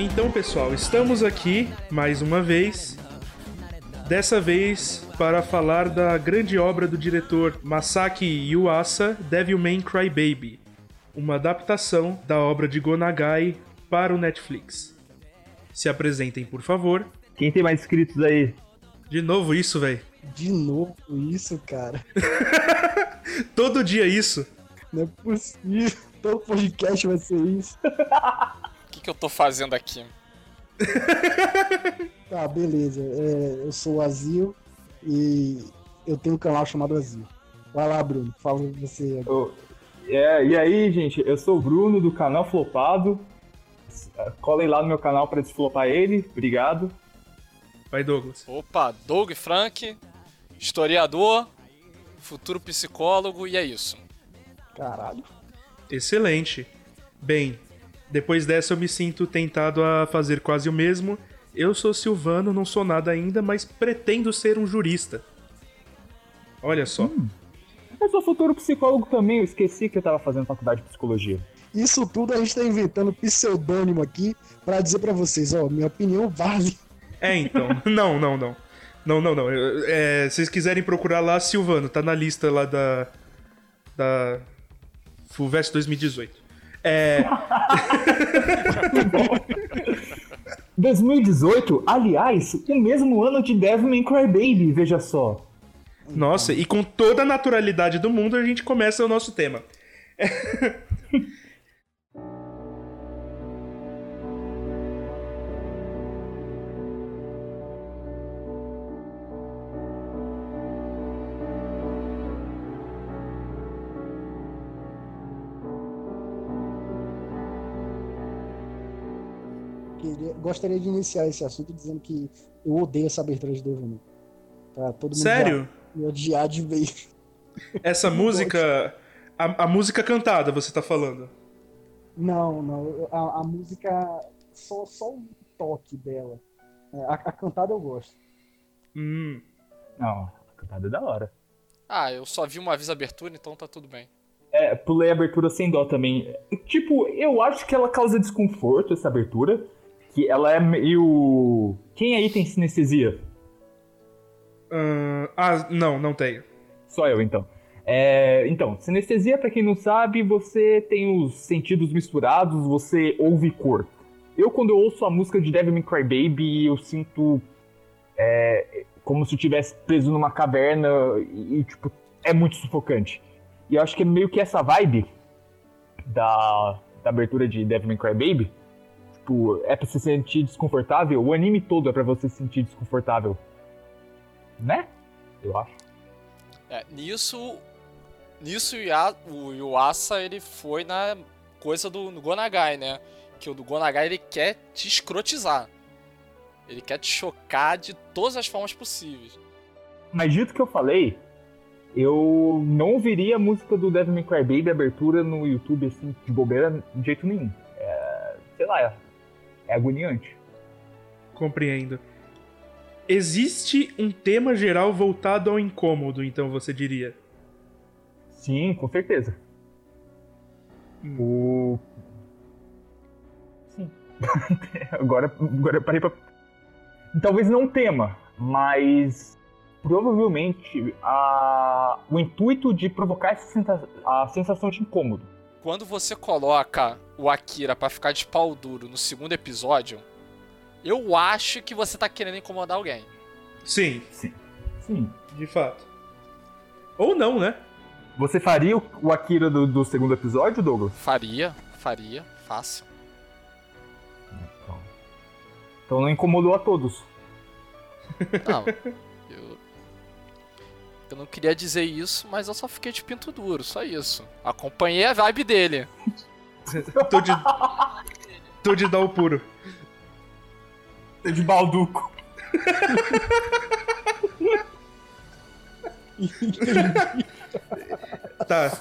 Então, pessoal, estamos aqui mais uma vez. Dessa vez para falar da grande obra do diretor Masaki Yuasa, Devilman Crybaby, uma adaptação da obra de Gonagai para o Netflix. Se apresentem, por favor. Quem tem mais inscritos aí? De novo isso, velho. De novo isso, cara. Todo dia isso. Não é possível. Todo podcast vai ser isso. O que, que eu tô fazendo aqui? Tá, beleza. É, eu sou o Azil e eu tenho um canal chamado Azil. Vai lá, Bruno. Fala você. Ô, é, e aí, gente, eu sou o Bruno do canal Flopado. Colhem lá no meu canal pra desflopar ele. Obrigado. Vai, Douglas. Opa, Doug Frank, historiador, futuro psicólogo, e é isso. Caralho. Excelente. Bem, depois dessa eu me sinto tentado a fazer quase o mesmo. Eu sou Silvano, não sou nada ainda, mas pretendo ser um jurista. Olha só. Eu sou futuro psicólogo também, eu esqueci que eu tava fazendo faculdade de psicologia. Isso tudo a gente tá inventando pseudônimo aqui pra dizer pra vocês, ó, minha opinião vale. É, então. não, não, não. Não, não, não. É, se vocês quiserem procurar lá, Silvano, tá na lista lá da. Da. FUVEST 2018. É. 2018, aliás, o mesmo ano de Devilman Crybaby, veja só. Nossa, e com toda a naturalidade do mundo a gente começa o nosso tema. gostaria de iniciar esse assunto dizendo que eu odeio essa abertura de Devilman. Pra todo mundo Sério? me odiar de vez. Essa música. A, a música cantada, você tá falando. Não, não. A, a música, só, só um toque dela. É, A, a cantada eu gosto. Hum. Não, a cantada é da hora. Ah, eu só vi uma vez a abertura, então tá tudo bem. É, pulei a abertura sem dó também. Tipo, eu acho que ela causa desconforto, essa abertura. Que ela é meio. Quem aí tem sinestesia? Ahn, ah, não, não tenho. Só eu, então. É, então, sinestesia, pra quem não sabe, você tem os sentidos misturados, você ouve cor. Eu, quando eu ouço a música de Devil May Cry Baby, eu sinto é, como se eu estivesse preso numa caverna e, e, tipo, é muito sufocante. E eu acho que é meio que essa vibe da, da abertura de Devil May Cry Baby. Tipo, é pra você se sentir desconfortável. O anime todo é pra você se sentir desconfortável. Né? Eu acho. É, nisso, nisso o Yuasa ele foi na coisa do no Gonagai, né? Que o do Gonagai ele quer te escrotizar. Ele quer te chocar de todas as formas possíveis. Mas dito que eu falei, eu não ouviria a música do Devil May Cry Baby abertura no YouTube assim de bobeira de jeito nenhum. É, sei lá, é, agoniante. Compreendo. Existe um tema geral voltado ao incômodo, então você diria. Sim, com certeza. O Sim. agora, agora eu parei pra. Talvez não tema, mas provavelmente a... o intuito de provocar essa sensa- a sensação de incômodo. Quando você coloca o Akira pra ficar de pau duro no segundo episódio, eu acho que você tá querendo incomodar alguém. Sim, Sim. de fato. Ou não, né? Você faria o- Akira do, do segundo episódio, Douglas? Faria, faria, fácil. Então não incomodou a todos. Não, eu. Não queria dizer isso, mas eu só fiquei de pinto duro, só isso. Acompanhei a vibe dele. Tô de. Tô de dar o puro. De balduco. Tá.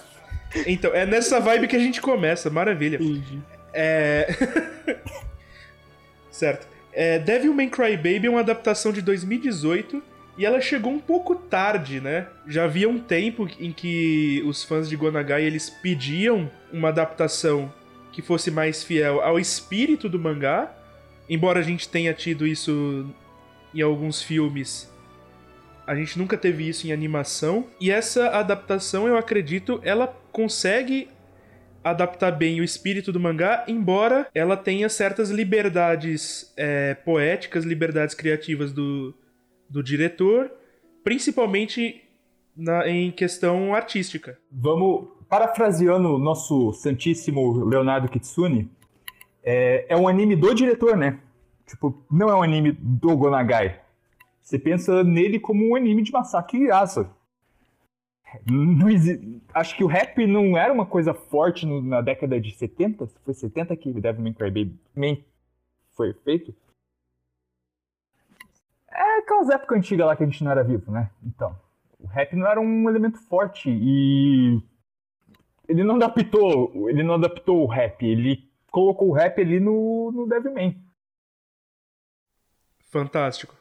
Então, é nessa vibe que a gente começa, maravilha. Entendi. É. certo. É, Devil May Cry Baby é uma adaptação de 2018 e ela chegou um pouco tarde, né? Já havia um tempo em que os fãs de Gonagai eles pediam uma adaptação que fosse mais fiel ao espírito do mangá, embora a gente tenha tido isso em alguns filmes, a gente nunca teve isso em animação. E essa adaptação, eu acredito, ela consegue adaptar bem o espírito do mangá, embora ela tenha certas liberdades é, poéticas, liberdades criativas do, do diretor, principalmente na, em questão artística. Vamos, parafraseando o nosso santíssimo Leonardo Kitsune, é, é um anime do diretor, né? Tipo, não é um anime do Gonagai. Você pensa nele como um anime de. Não existe... Acho que o rap não era uma coisa forte no, na década de 70. Foi 70 que Devilman Crybaby foi feito. É aquelas épocas antigas lá que a gente não era vivo, né? Então, o rap não era um elemento forte e ele não adaptou, ele não adaptou o rap, ele colocou o rap ali no, no Devilman. Fantástico.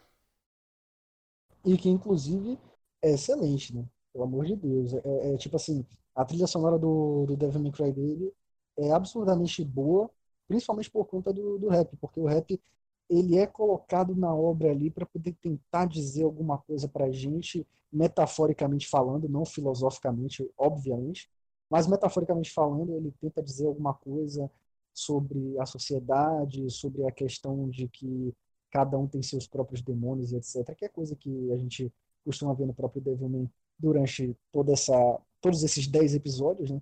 E que, inclusive, é excelente, né? Pelo amor de Deus. É, é, é tipo assim, a trilha sonora do, do Devil May Cry dele é absurdamente boa, principalmente por conta do, do rap, porque o rap ele é colocado na obra ali para poder tentar dizer alguma coisa para a gente, metaforicamente falando, não filosoficamente, obviamente, mas metaforicamente falando, ele tenta dizer alguma coisa sobre a sociedade, sobre a questão de que cada um tem seus próprios demônios etc. Que é coisa que a gente costuma ver no próprio Devilman durante toda essa, todos esses 10 episódios, né?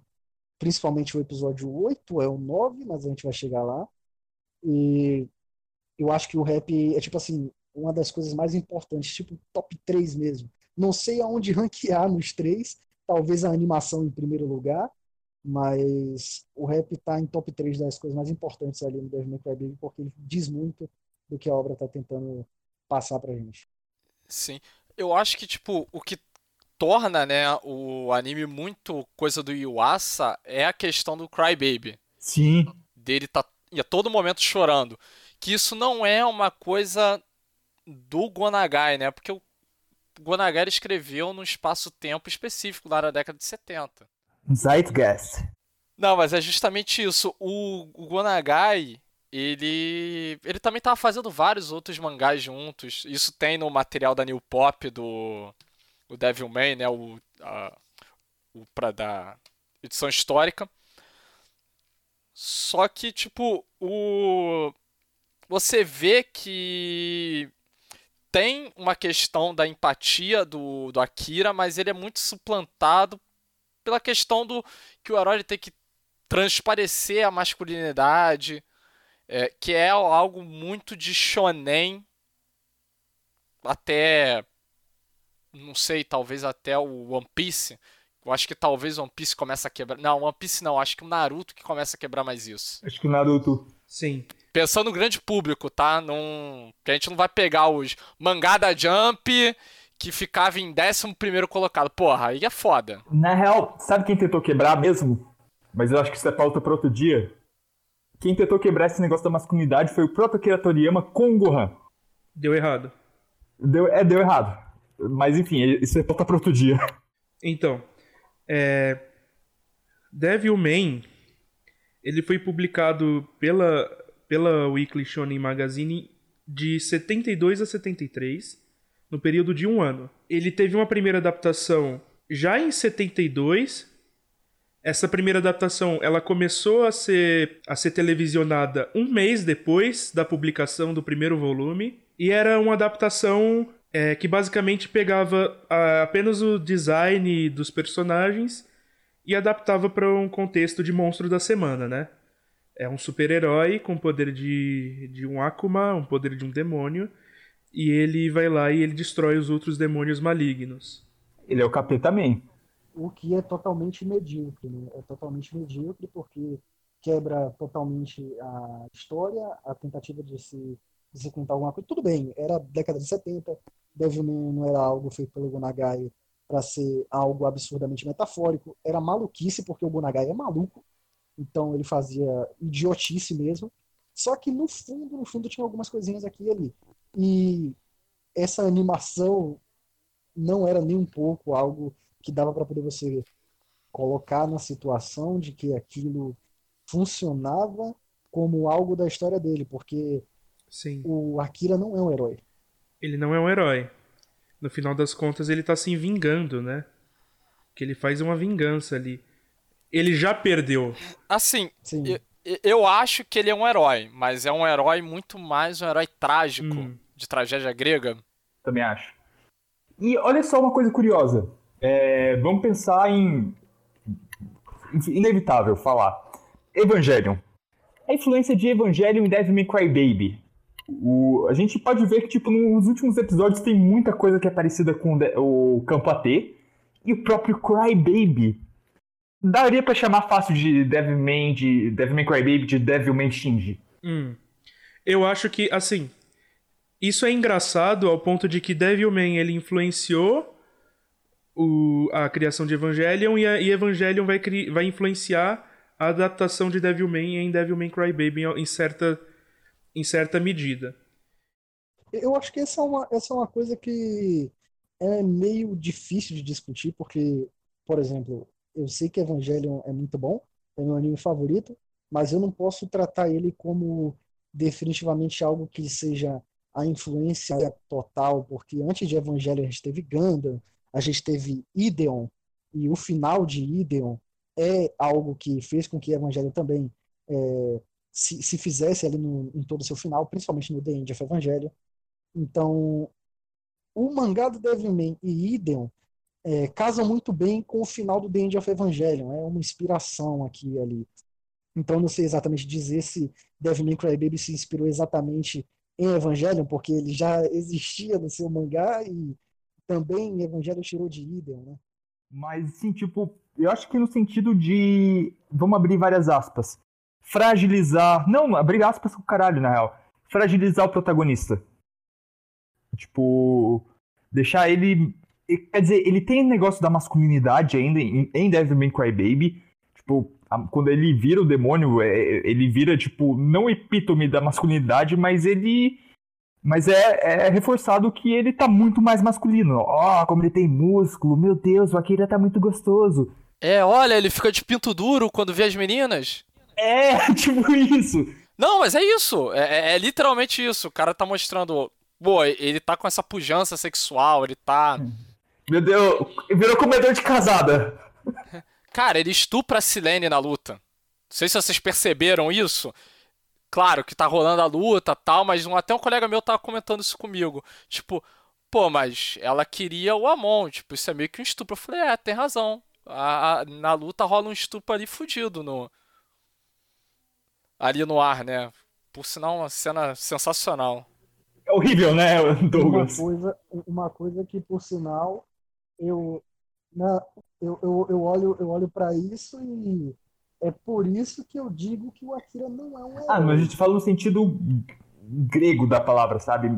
Principalmente o episódio 8, é o 9, mas a gente vai chegar lá. E eu acho que o rap é tipo assim, uma das coisas mais importantes, tipo top 3 mesmo. Não sei aonde ranquear nos três, talvez a animação em primeiro lugar, mas o rap tá em top 3 das coisas mais importantes ali no Devil May Cry Baby, porque ele diz muito do que a obra está tentando passar pra gente. Sim. Eu acho que, tipo, o que torna, né, o anime muito coisa do Yuasa é a questão do Crybaby. Sim. Dele tá a todo momento chorando. Que isso não é uma coisa do Gonagai, né? Porque o Gonagai escreveu num espaço-tempo específico lá na década de 70. Zeitgeist. Não, mas é justamente isso. O, o Gonagai, ele ele também tava fazendo vários outros mangás juntos. Isso tem no material da New Pop do o Devilman, né, o a, o para da edição histórica. Só que tipo, o você vê que tem uma questão da empatia do, do Akira, mas ele é muito suplantado pela questão do que o herói tem que transparecer a masculinidade, é, que é algo muito de shonen até não sei, talvez até o One Piece. Eu acho que talvez o One Piece comece a quebrar. Não, One Piece não, acho que o Naruto que começa a quebrar mais isso. Acho que o Naruto. Sim. Pensando no grande público, tá? Num... Que a gente não vai pegar os mangá da Jump que ficava em 11 colocado. Porra, aí é foda. Na real, sabe quem tentou quebrar mesmo? Mas eu acho que isso é pauta pra outro dia. Quem tentou quebrar esse negócio da masculinidade foi o próprio Akira Toriyama com o Gohan. Deu errado. Deu, é, deu errado. Mas enfim, isso é pauta pra outro dia. Então, é... Devilman, ele foi publicado pela, pela Weekly Shonen Magazine de 72 a 73, no período de um ano. Ele teve uma primeira adaptação já em 72, essa primeira adaptação ela começou a ser, a ser televisionada um mês depois da publicação do primeiro volume e era uma adaptação é, que basicamente pegava a, apenas o design dos personagens e adaptava para um contexto de monstro da semana, né? É um super-herói com poder de, de um Akuma, um poder de um demônio, e ele vai lá e ele destrói os outros demônios malignos. Ele é o capeta também o que é totalmente medíocre, né? É totalmente medíocre porque quebra totalmente a história, a tentativa de se, de se contar alguma coisa. Tudo bem, era década de 70, Devilman não era algo feito pelo Gonagai para ser algo absurdamente metafórico, era maluquice porque o Gonagai é maluco, então ele fazia idiotice mesmo. Só que no fundo, no fundo tinha algumas coisinhas aqui e ali. E essa animação não era nem um pouco algo que dava para poder você colocar na situação de que aquilo funcionava como algo da história dele, porque Sim. O Akira não é um herói. Ele não é um herói. No final das contas, ele tá se vingando, né? Que ele faz uma vingança ali. Ele já perdeu. Assim, Sim. eu, eu acho que ele é um herói, mas é um herói muito mais um herói trágico, Hum. de tragédia grega. Também acho. E olha só uma coisa curiosa. É, vamos pensar em. Inevitável falar. Evangelion. A influência de Evangelion em Devil May Cry Baby. O, a gente pode ver que, tipo, nos últimos episódios tem muita coisa que é parecida com o Campo AT. E o próprio Cry Baby. Daria pra chamar fácil de Devil May, de Devil May Cry Baby de Devil May Shinji. Hum. Eu acho que, assim, isso é engraçado ao ponto de que Devilman ele influenciou o- a criação de Evangelion e, a, e Evangelion vai, cri- vai influenciar a adaptação de Devilman em Devilman Crybaby em, em certa, em certa medida. Eu acho que essa é uma, essa é uma coisa que é meio difícil de discutir, porque, por exemplo, eu sei que Evangelion é muito bom, é meu anime favorito, mas eu não posso tratar ele como definitivamente algo que seja a influência total, porque antes de Evangelion a gente teve Gundam, a gente teve Ideon, e o final de Ideon é algo que fez com que Evangelion também é, se, se fizesse ali no, em todo o seu final, principalmente no The End of Evangelion. Então, o mangá do Devilman e Ideon é, casam muito bem com o final do The End of Evangelion. É uma inspiração aqui e ali. Então, não sei exatamente dizer se Devilman Crybaby se inspirou exatamente em Evangelion, porque ele já existia no seu mangá e também Evangelion tirou de Ideon, né? Mas, assim, tipo, eu acho que no sentido de. Vamos abrir várias aspas. Fragilizar. Não, abrir aspas com caralho, na real. Fragilizar o protagonista. Tipo. Deixar ele. Quer dizer, ele tem negócio da masculinidade ainda em, em Devil May Cry Baby. Tipo, a- quando ele vira o demônio, é- ele vira, tipo, não epítome da masculinidade, mas ele. Mas é, é reforçado que ele tá muito mais masculino. Ó, como ele tem músculo, meu Deus, o Akira tá muito gostoso. É, olha, ele fica de pinto duro quando vê as meninas. É, tipo isso. Não, mas é isso. É, é- é literalmente isso. O cara tá mostrando. Pô, ele tá com essa pujança sexual, ele tá. Meu Deus, virou comedor de casada. Cara, ele estupra a Silene na luta. Não sei se vocês perceberam isso. Claro que tá rolando a luta e tal, mas um- até um colega meu tava comentando isso comigo. Tipo, pô, mas ela queria o Amon. Tipo, isso é meio que um estupro. Eu falei, é, tem razão. A- a- na luta rola um estupro ali fudido no. Ali no ar, né? Por sinal, uma cena sensacional. É horrível, né, Uma Douglas? coisa, uma coisa que, por sinal, eu, na, eu, eu, eu olho, eu olho para isso e é por isso que eu digo que o Akira não é um Ah, mas a herói. gente fala no sentido grego da palavra, sabe?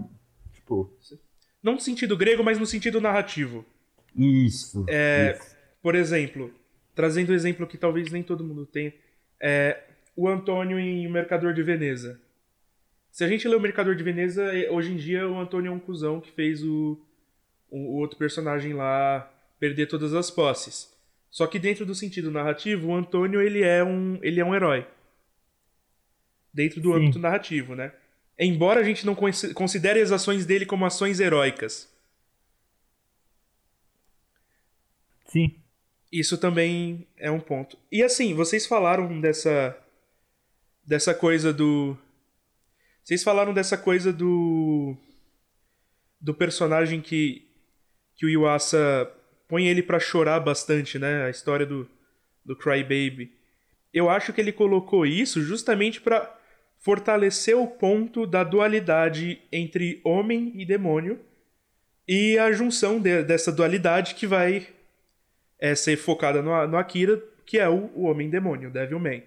Tipo, Não no sentido grego, mas no sentido narrativo. isso. É, isso. Por exemplo, trazendo um exemplo que talvez nem todo mundo tenha, é o Antônio em O Mercador de Veneza. Se a gente lê O Mercador de Veneza, é- hoje em dia o Antônio é um cuzão que fez o, o, outro personagem lá perder todas as posses. Só que dentro do sentido narrativo, o Antônio ele é um, ele é um herói. Dentro do Sim. âmbito narrativo, né? Embora a gente não consi- considere as ações dele como ações heróicas. Sim. Isso também é um ponto. E assim, vocês falaram dessa dessa coisa do vocês falaram dessa coisa do do personagem que que o Yuasa põe ele pra chorar bastante, né? A história do do Crybaby. Eu acho que ele colocou isso justamente pra fortalecer o ponto da dualidade entre homem e demônio e a junção de- dessa dualidade que vai é ser focada no, no Akira, que é o, o Homem-Demônio, Devilman.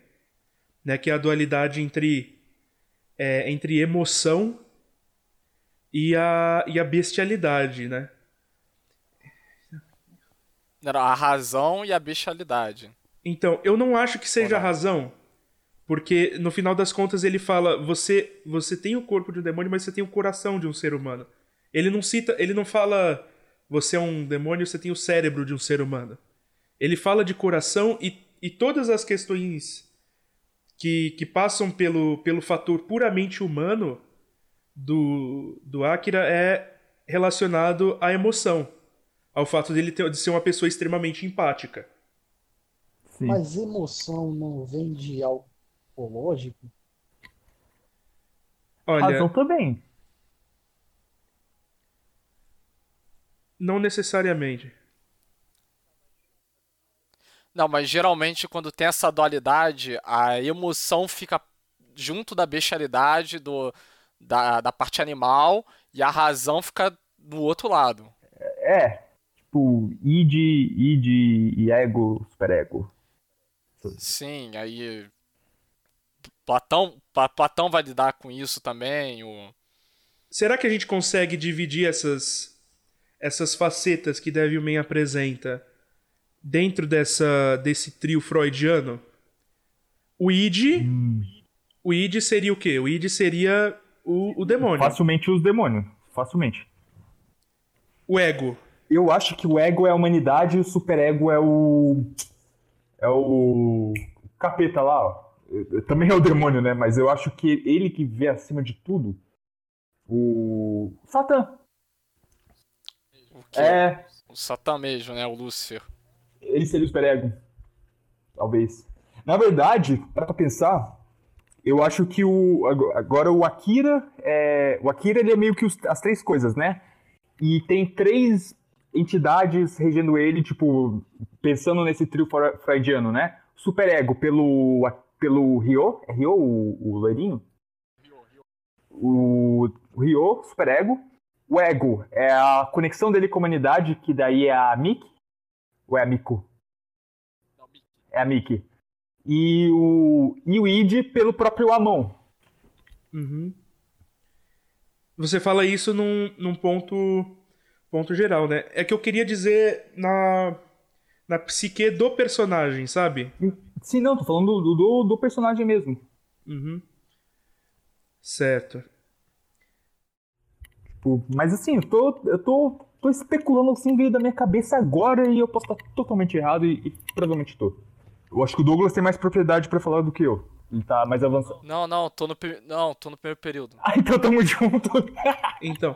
Né, que é a dualidade entre, é, entre emoção e a, e a bestialidade, né? Era a razão e a bestialidade. Então, eu não acho que seja a razão, porque no final das contas ele fala, você você tem o corpo de um demônio, mas você tem o coração de um ser humano. Ele não cita, ele não fala você é um demônio, você tem o cérebro de um ser humano. Ele fala de coração e, e todas as questões que, que passam pelo, pelo fator puramente humano do, do Akira é relacionado à emoção. Ao fato dele ter, de ser uma pessoa extremamente empática. Sim. Mas emoção não vem de algo psicológico? Olha, Razão também. não necessariamente. Não, mas geralmente quando tem essa dualidade, a emoção fica junto da bestialidade, do, da, da parte animal, e a razão fica do outro lado. É, tipo, id, id e ego, superego. Sim, aí. Platão, Pla- Platão vai lidar com isso também. O... Será que a gente consegue dividir essas essas facetas que Devilman apresenta dentro dessa desse trio freudiano? O id, o id seria o quê? O id seria o, o demônio. Facilmente os demônios. Facilmente. O ego. Eu acho que o ego é a humanidade e o superego é o. É o. Capeta lá, ó. Também é o demônio, né? Mas eu acho que ele que vê acima de tudo. O. Satã. o que É. O Satã mesmo, né? O Lúcifer. Ele seria o superego. Talvez. Na verdade, para pra pensar, eu acho que o. ag- Agora o Akira. É, o Akira ele é meio que os- as três coisas, né? E tem três entidades regendo ele, tipo, pensando nesse trio fre- freudiano, né? Superego pelo. pelo Ryo. É Ryo o, o loirinho? O, o Ryo, superego. O ego é a conexão dele com a humanidade, que daí é a Miki. Ou é a Miku? É a Mickey. E o, e o id pelo próprio Amon. Uhum. Você fala isso num, num ponto, ponto geral, né? É que eu queria dizer na, na psique do personagem, sabe? Sim, não, tô falando do, do, do personagem mesmo. Uhum. Certo. Tipo, mas assim, eu tô, eu tô, tô especulando assim, veio da minha cabeça agora e eu posso estar totalmente errado e, e provavelmente tô. Eu acho que o Douglas tem mais propriedade pra falar do que eu. Ele tá mais avançado. Não, não, tô no, não, tô no primeiro período. Ah, então tamo junto. Então,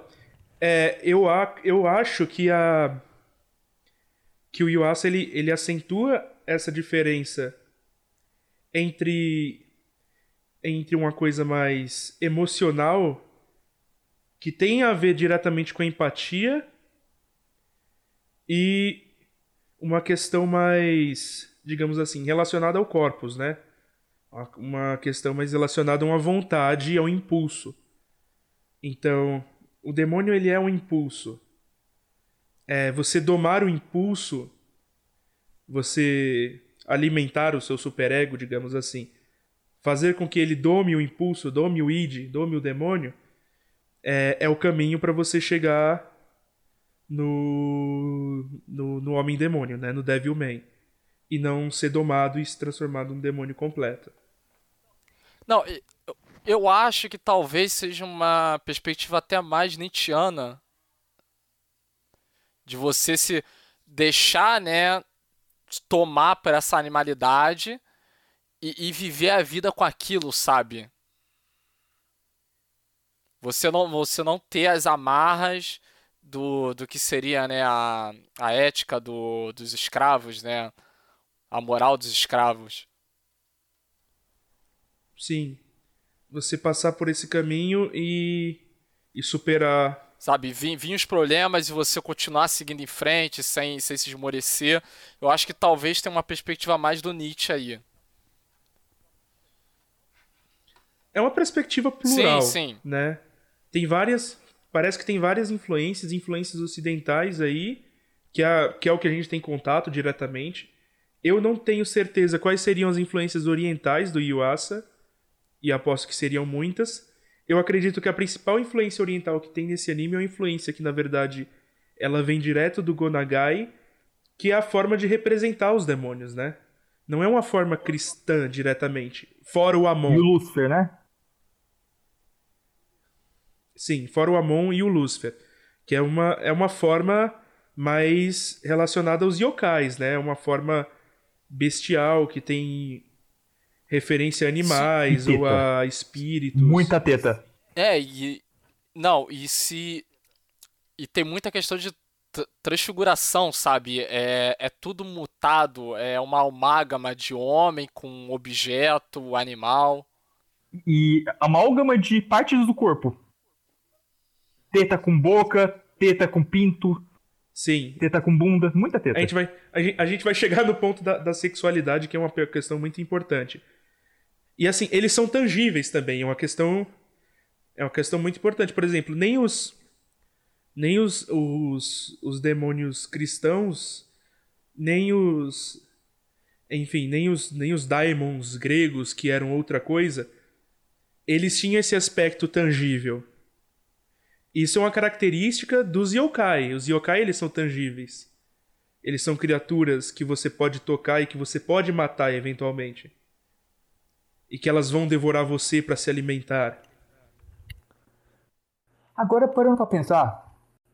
é, eu, a- eu acho que a que o Yuasa ele, ele acentua essa diferença entre entre uma coisa mais emocional que tem a ver diretamente com a empatia e uma questão mais, digamos assim, relacionada ao corpus, né? Uma- questão mais relacionada a uma vontade e ao impulso. Então, o demônio ele é um impulso. É você domar o impulso, você alimentar o seu superego, digamos assim, fazer com que ele dome o impulso, dome o id, dome o demônio, é, é o caminho para você chegar no, no, no homem demônio, né? no Devil Man. E não ser domado e se transformar num demônio completo. Não, eu, acho que talvez seja uma perspectiva até mais Nietzscheana de você se deixar, né, tomar por essa animalidade e, e viver a vida com aquilo, sabe? Você não, você não ter as amarras do, do que seria, né, a, a ética do, dos escravos, né? A moral dos escravos. Sim. Você passar por esse caminho e, e superar Sabe, vir, vir os problemas e você continuar seguindo em frente sem, sem se esmorecer. Eu acho que talvez tenha uma perspectiva mais do Nietzsche aí. É uma perspectiva plural, Sim, sim. né? Tem várias, parece que tem várias influências, influências ocidentais aí, que é, que é o que a gente tem contato diretamente. Eu não tenho certeza quais seriam as influências orientais do Yuasa, e aposto que seriam muitas. Eu acredito que a principal influência oriental que tem nesse anime é uma influência que, na verdade, ela vem direto do Gonagai, que é a forma de representar os demônios, né? Não é uma forma cristã diretamente, fora o Amon. E o Lúcifer, né? Sim, fora o Amon e o Lúcifer. Que é uma, é uma forma mais relacionada aos yokais, né? É uma forma bestial que tem referência a animais Sim, ou a espíritos. Muita teta. É, e, Não, e se. E tem muita questão de tr- transfiguração, sabe? É, é tudo mutado, é uma amálgama de homem com objeto, animal. E amálgama de partes do corpo. Teta com boca, teta com pinto, Sim. teta com bunda, muita teta. A gente vai, a gente, a gente vai chegar no ponto da, da sexualidade, que é uma questão muito importante. E assim, eles são tangíveis também, é uma questão. É uma questão muito importante. Por exemplo, nem os. Nem os, os, os demônios cristãos, nem os. Enfim, nem os, nem os daimons gregos, que eram outra coisa, eles tinham esse aspecto tangível. Isso é uma característica dos yokai. Os yokai, eles são tangíveis. Eles são criaturas que você pode tocar e que você pode matar eventualmente. E que elas vão devorar você para se alimentar. Agora, parando pra pensar,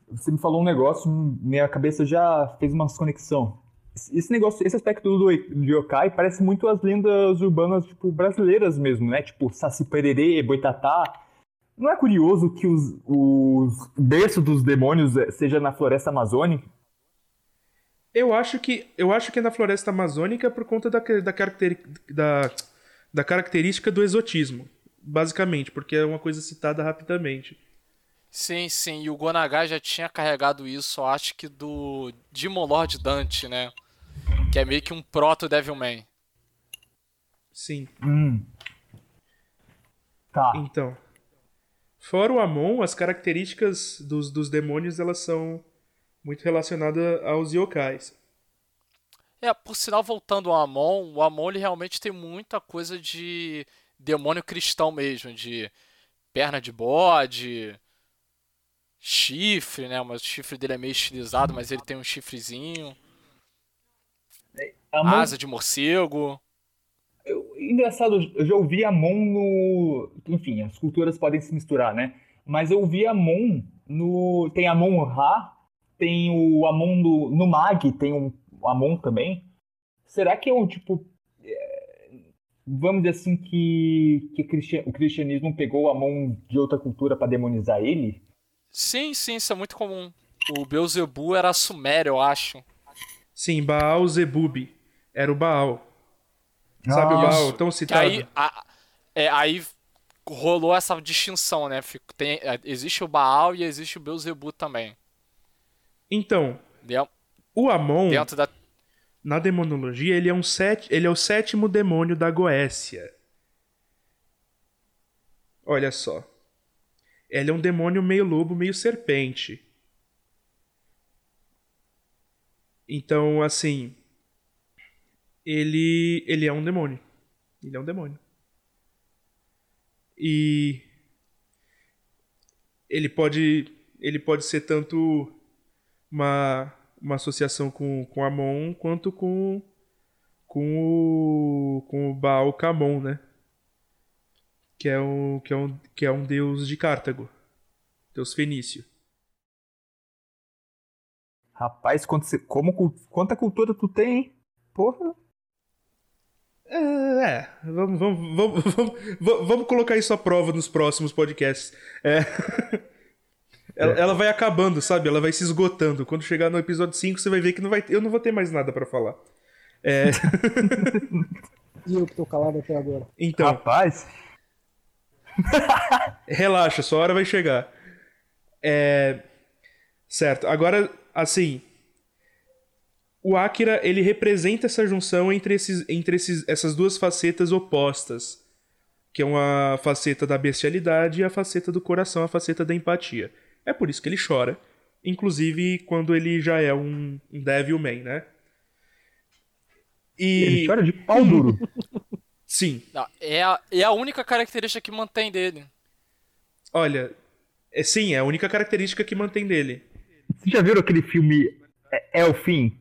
você me falou um negócio, minha cabeça já fez uma conexão. Esse negócio, esse aspecto do, do yokai parece muito as lendas urbanas, tipo, brasileiras mesmo, né? Tipo, Saci Pererê, Boitatá. Não é curioso que os, os berços dos demônios eh, seja na floresta amazônica? Eu acho que eu acho que é na floresta amazônica por conta da, da, caracteri- da, da característica do exotismo. Basicamente, porque é uma coisa citada rapidamente. Sim, sim, e o Gonagai já tinha carregado isso, acho que do Demon Lord Dante, né? Que é meio que um proto-Devilman. Sim. Hum. Tá. Então. Fora o Amon, as características dos, dos demônios elas são muito relacionadas aos yokais. É, por sinal, voltando ao Amon, o Amon ele realmente tem muita coisa de demônio cristão mesmo, de perna de bode, chifre, né? Mas o chifre dele é meio estilizado, mas ele tem um chifrezinho, A mão- asa de morcego. Eu- engraçado, eu já ouvi Amon no. Enfim, as culturas podem se misturar, né? Mas eu ouvi Amon no. Tem Amon Ra, tem o Amon no, no Mag, tem um Amon também. Será que é um tipo. é, Vamos dizer assim que, que o cristianismo pegou o Amon de outra cultura para demonizar ele? Sim, sim, isso é muito comum. O Beelzebub era sumério, eu acho. Sim, Baal Zebub. Era o Baal. Sabe o Ah, Baal? Tão citado. aí, a- é, aí rolou essa distinção, né? Fico- tem- é, existe o Baal e existe o Beelzebub também. Então, o Amon, da. na demonologia, ele é, um set... ele é o sétimo demônio da Goécia. Olha só. Ele é um demônio meio lobo, meio serpente. Então, assim. Ele. Ele é um demônio. Ele é um demônio. E. Ele pode. Ele pode ser tanto uma, uma associação com, com Amon quanto com. Com o. Com o Baal Kamon, né? Que é, um, que, é um, que é um deus de Cartago. Deus fenício. Rapaz, quanto como, quanta cultura tu tem, hein? Porra. É, é, vamos, vamos, vamos, vamos, vamos- vamos colocar isso à prova nos próximos podcasts. É. Ela, ela vai acabando, sabe? Ela vai se esgotando. Quando chegar no episódio 5, você vai ver que não vai, eu não vou ter mais nada pra falar. É, E eu que tô calado até agora. então, Rapaz. relaxa, sua hora vai chegar. É, certo, agora, assim. O Akira, ele representa essa junção entre, esses, entre esses, essas duas facetas opostas. Que é uma faceta da bestialidade e a faceta do coração, a faceta da empatia. É por isso que ele chora. Inclusive quando ele já é um, um Devilman, né? E. Ele chora de pau duro. Sim. Não, é, a, é a única característica que mantém dele. Olha. É, sim, é a única característica que mantém dele. Vocês já viram aquele filme É, é o Fim?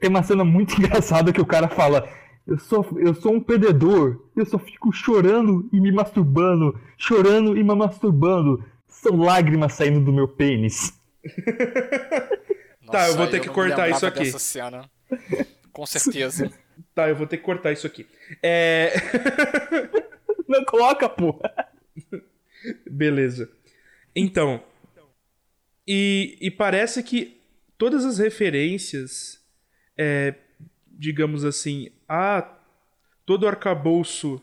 Tem uma cena muito engraçada que o cara fala: eu sou, eu sou um perdedor, eu só fico chorando e me masturbando, chorando e me masturbando. São lágrimas saindo do meu pênis. Tá, eu vou Nossa, ter que não me cortar isso aqui. dessa cena. Com certeza. Tá, eu vou ter que cortar isso aqui. É. Não coloca, pô. Beleza. Então, e, e parece que todas as referências, é, digamos assim, a todo arcabouço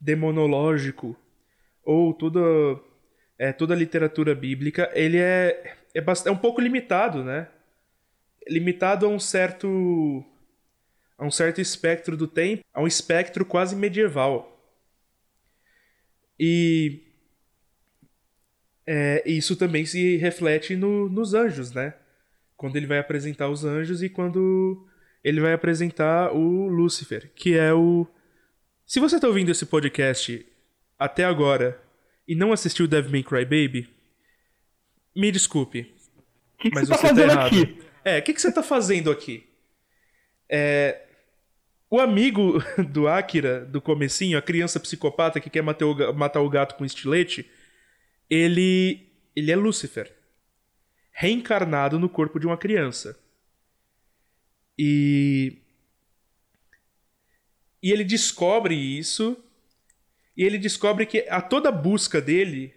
demonológico ou toda, é, toda literatura bíblica, ele é, é, bastante, é um pouco limitado, né? Limitado a um certo a um certo espectro do tempo, a um espectro quase medieval. E é, isso também se reflete no, nos anjos, né? Quando ele vai apresentar os anjos e quando ele vai apresentar o Lúcifer, que é o. Se você está ouvindo esse podcast até agora e não assistiu Devil May Cry Baby, me desculpe. O que, que mas você tá você tá fazendo aqui? É, o que, que você tá fazendo aqui? É, o amigo do Akira, do comecinho, a criança psicopata que quer matar o, matar o gato com estilete, ele, ele é Lúcifer. Reencarnado no corpo de uma criança. E... E ele descobre isso, e ele descobre que a toda busca dele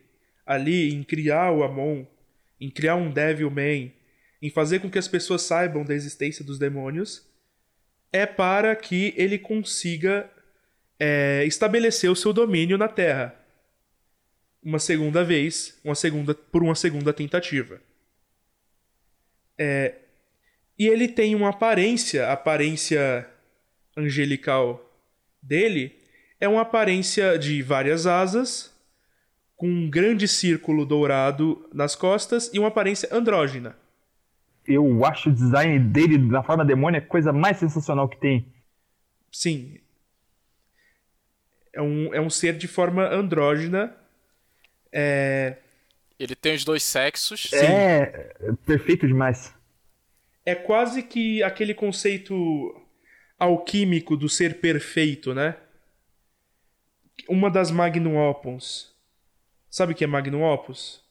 ali em criar o Amon, em criar um Devilman, em fazer com que as pessoas saibam da existência dos demônios, é para que ele consiga é, estabelecer o seu domínio na Terra. Uma segunda vez, uma segunda, por uma segunda tentativa. É, e ele tem uma aparência, a aparência angelical dele é uma aparência de várias asas, com um grande círculo dourado nas costas e uma aparência andrógina. Eu acho o design dele na forma demônio a coisa mais sensacional que tem. Sim. É um, é um ser de forma andrógina. É, Ele tem os dois sexos. É, é perfeito demais. É quase que aquele conceito alquímico do ser perfeito, né? Uma das Magnum Opus. Sabe o que é Magnum Opus?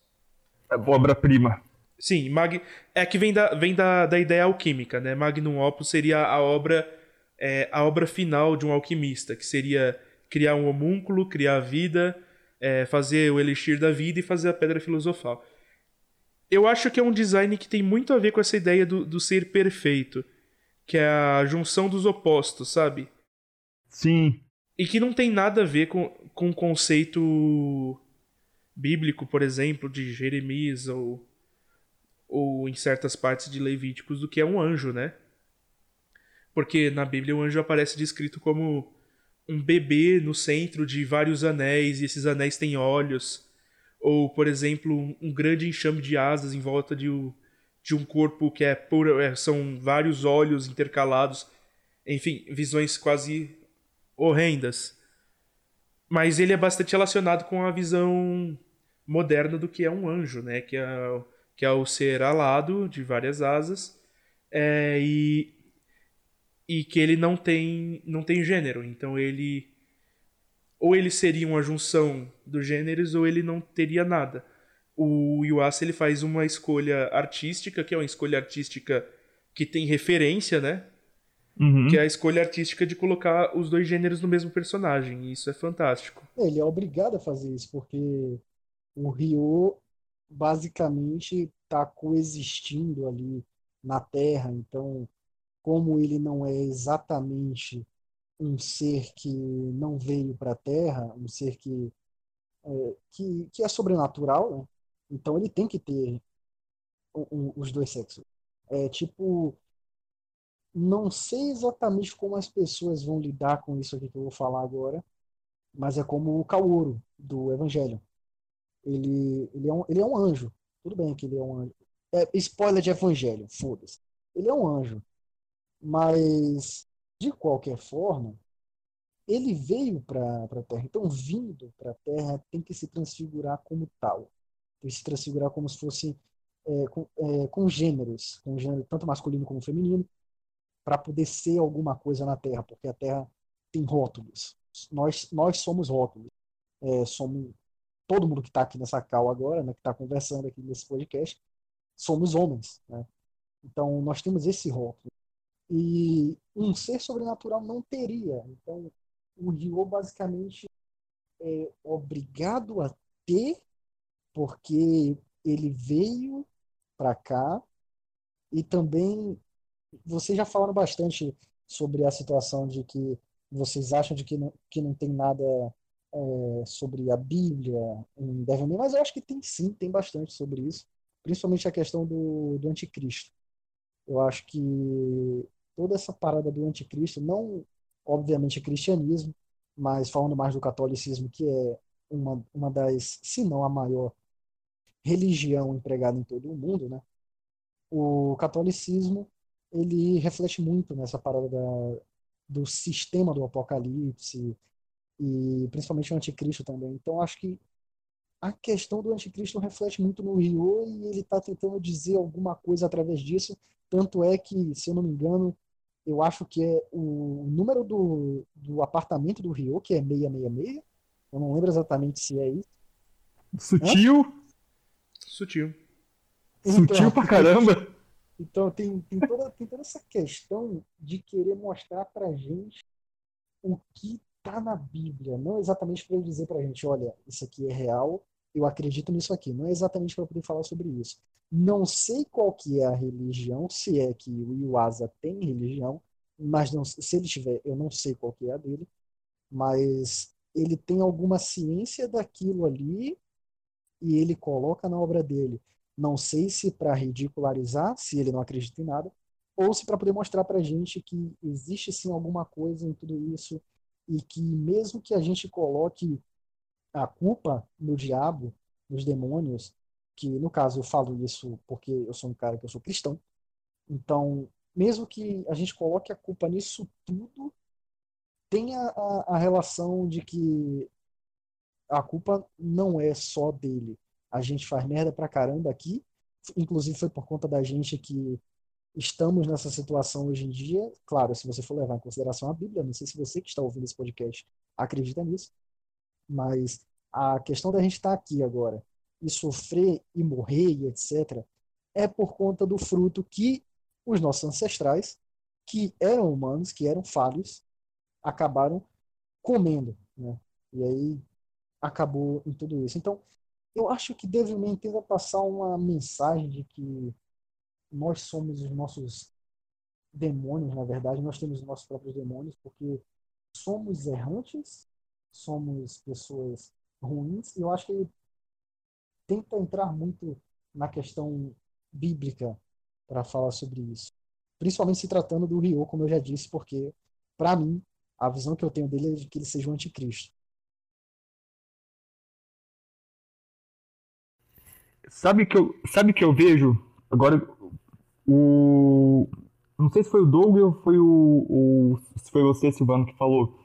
É obra-prima. Sim, mag... é que vem, da, vem da, da ideia alquímica, né? Magnum Opus seria a obra é, a obra final de um alquimista, que seria criar um homúnculo, criar a vida, é, fazer o elixir da vida e fazer a pedra filosofal. Eu acho que é um design que tem muito a ver com essa ideia do, do ser perfeito, que é a junção dos opostos, sabe? Sim. E que não tem nada a ver com, com o conceito bíblico, por exemplo, de Jeremias ou, ou em certas partes de Levíticos, do que é um anjo, né? Porque na Bíblia o anjo aparece descrito como um bebê no centro de vários anéis, e esses anéis têm olhos. Ou, por exemplo, um, grande enxame de asas em volta de, de um corpo que é é, são vários olhos intercalados. Enfim, visões quase horrendas. Mas ele é bastante relacionado com a visão moderna do que é um anjo, né? Que é, que é o ser alado de várias asas é, e, e que ele não tem, não tem gênero. Então ele ou ele seria uma junção dos gêneros ou ele não teria nada. O Yuasa ele faz uma escolha artística, que é uma escolha artística que tem referência, né? Uhum. Que é a escolha artística de colocar os dois gêneros no mesmo personagem. E isso é fantástico. Ele é obrigado a fazer isso, porque o Ryo basicamente está coexistindo ali na Terra. Então, como ele não é exatamente um ser que não veio para a Terra, um ser que é, que, que é sobrenatural, né? Então ele tem que ter os dois sexos. É tipo, não sei exatamente como as pessoas vão lidar com isso aqui que eu vou falar agora, mas é como o Kaoru do Evangelho. Ele, ele, é um, ele é um anjo. Tudo bem que ele é um anjo. É, spoiler de Evangelho, foda-se. Ele é um anjo. Mas, de qualquer forma, ele veio para a Terra. Então, vindo para a Terra, tem que se transfigurar como tal. Tem que se transfigurar como se fosse é, com, é, com gêneros, com gênero tanto masculino como feminino, para poder ser alguma coisa na Terra, porque a Terra tem rótulos. Nós, nós somos rótulos. É, somos todo mundo que está aqui nessa cal agora, né, que está conversando aqui nesse podcast, somos homens. Né? Então, nós temos esse rótulo. E um ser sobrenatural não teria. Então, o Ryo basicamente é obrigado a ter porque ele veio para cá e também vocês já falaram bastante sobre a situação de que vocês acham de que não, que não tem nada é, sobre a Bíblia em Devilman, mas eu acho que tem sim, tem bastante sobre isso, principalmente a questão do, do anticristo. Eu acho que toda essa parada do anticristo, não obviamente cristianismo, mas falando mais do catolicismo, que é uma, uma das, se não a maior religião empregada em todo o mundo, né? O catolicismo ele reflete muito nessa parada da, do sistema do apocalipse e principalmente o anticristo também. Então acho que a questão do anticristo reflete muito no Rio e ele está tentando dizer alguma coisa através disso. Tanto é que, se eu não me engano, eu acho que é o número do, do apartamento do Rio, que é 666. Eu não lembro exatamente se é isso. Sutil. Hã? Sutil. Sutil então, pra caramba. Então tem, tem, toda, tem toda essa questão de querer mostrar pra gente o que tá na Bíblia. Não exatamente para dizer pra gente, olha, isso aqui é real, eu acredito nisso aqui. Não é exatamente para poder falar sobre isso. Não sei qual que é a religião, se é que o Iwasa tem religião, mas não, se ele tiver, eu não sei qual que é a dele, mas ele tem alguma ciência daquilo ali e ele coloca na obra dele. Não sei se para ridicularizar, se ele não acredita em nada, ou se para poder mostrar para gente que existe sim alguma coisa em tudo isso e que mesmo que a gente coloque a culpa no diabo, nos demônios, que no caso eu falo isso porque eu sou um cara que eu sou cristão, então mesmo que a gente coloque a culpa nisso tudo, tem a, a, a relação de que a culpa não é só dele a gente faz merda pra caramba aqui. Inclusive foi por conta da gente que estamos nessa situação hoje em dia. Claro, se você for levar em consideração a Bíblia, não sei se você que está ouvindo esse podcast acredita nisso, mas a questão da gente estar tá aqui agora e sofrer e morrer e etc. é por conta do fruto que os nossos ancestrais, que eram humanos, que eram falhos, acabaram comendo, né? E aí acabou em tudo isso. Então, eu acho que Devilman tenta passar uma mensagem de que nós somos os nossos demônios, na verdade, nós temos os nossos próprios demônios, porque somos errantes, somos pessoas ruins, e eu acho que ele tenta entrar muito na questão bíblica para falar sobre isso. Principalmente se tratando do Rio, como eu já disse, porque, para mim, a visão que eu tenho dele é de que ele seja o anticristo. Sabe que eu, sabe que eu vejo agora o não sei se foi o Doug ou foi o, o se foi você Silvano que falou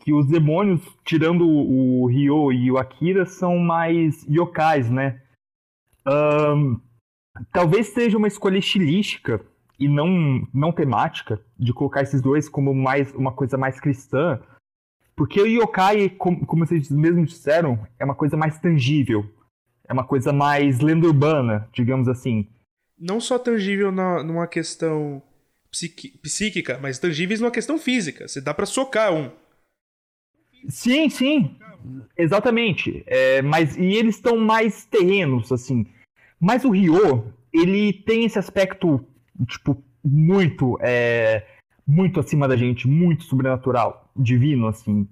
que os demônios tirando o, Ryo e o Akira são mais yokais, né? Um, talvez seja uma escolha estilística e não não temática de colocar esses dois como mais uma coisa mais cristã, porque o yokai, como, vocês mesmos disseram, é uma coisa mais tangível é uma coisa mais lenda urbana, digamos assim. Não só tangível na, numa questão psiqui, psíquica, mas tangíveis numa questão física. Você dá para socar um. Sim, sim. Exatamente. É, mas e eles estão mais terrenos, assim. Mas o Ryo, ele tem esse aspecto, tipo, muito, é, muito acima da gente, muito sobrenatural, divino, assim.